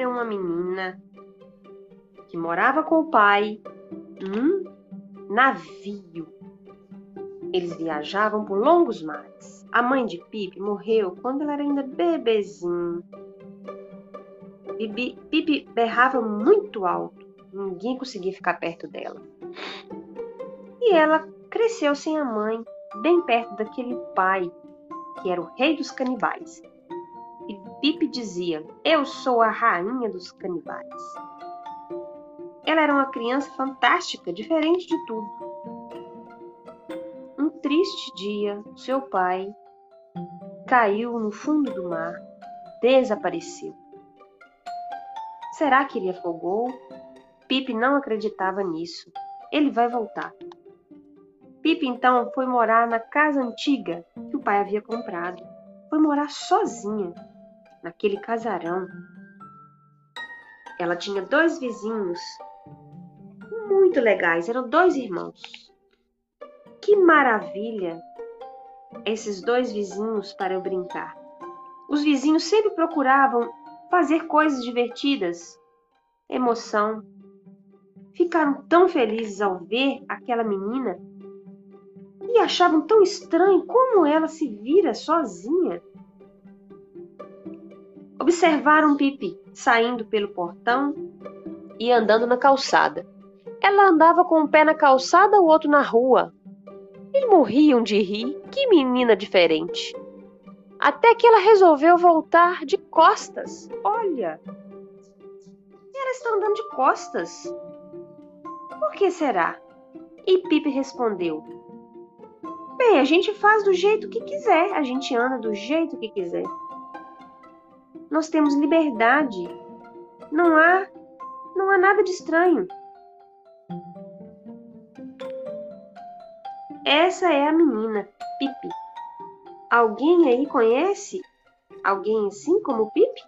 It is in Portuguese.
era uma menina que morava com o pai num navio. Eles viajavam por longos mares. A mãe de Pipe morreu quando ela era ainda bebezinho. Pipe berrava muito alto. Ninguém conseguia ficar perto dela. E ela cresceu sem a mãe, bem perto daquele pai, que era o rei dos canibais. E Pipe dizia: Eu sou a rainha dos canibais. Ela era uma criança fantástica, diferente de tudo. Um triste dia, seu pai caiu no fundo do mar, desapareceu. Será que ele afogou? Pipe não acreditava nisso. Ele vai voltar. Pipe então foi morar na casa antiga que o pai havia comprado. Foi morar sozinha, naquele casarão. Ela tinha dois vizinhos muito legais, eram dois irmãos. Que maravilha! Esses dois vizinhos para eu brincar. Os vizinhos sempre procuravam fazer coisas divertidas, emoção. Ficaram tão felizes ao ver aquela menina e achavam tão estranho como ela se vira sozinha. Observaram Pipi saindo pelo portão e andando na calçada. Ela andava com um pé na calçada, o outro na rua. E morriam de rir. Que menina diferente. Até que ela resolveu voltar de costas. Olha! Ela está andando de costas. Por que será? E Pipe respondeu: Bem, a gente faz do jeito que quiser, a gente anda do jeito que quiser. Nós temos liberdade. Não há não há nada de estranho. Essa é a menina, Pipi. Alguém aí conhece alguém assim como Pipi?